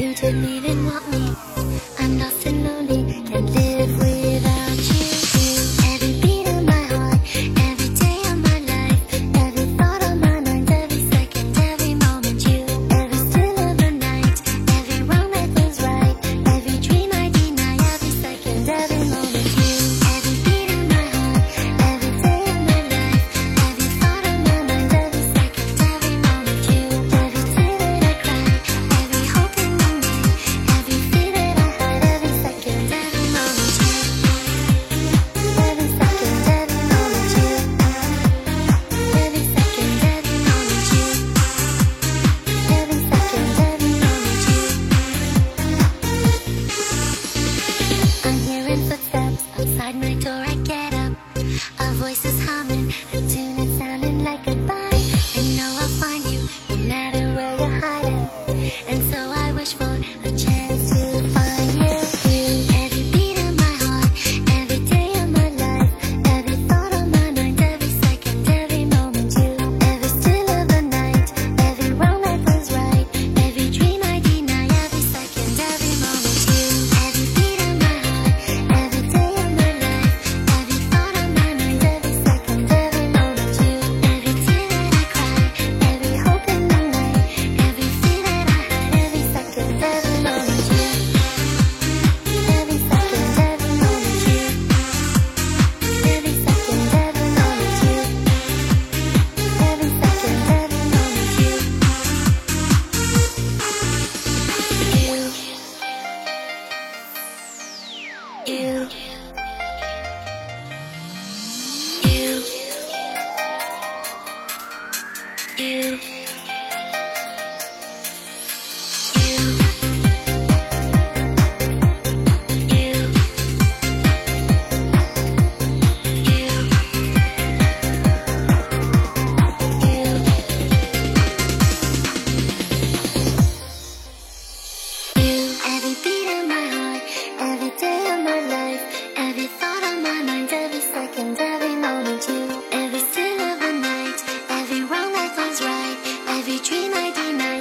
You didn't even want me. voices humming, a tune that's sounding like goodbye. I know I'll find you, no matter where you're hiding. And so I I deny?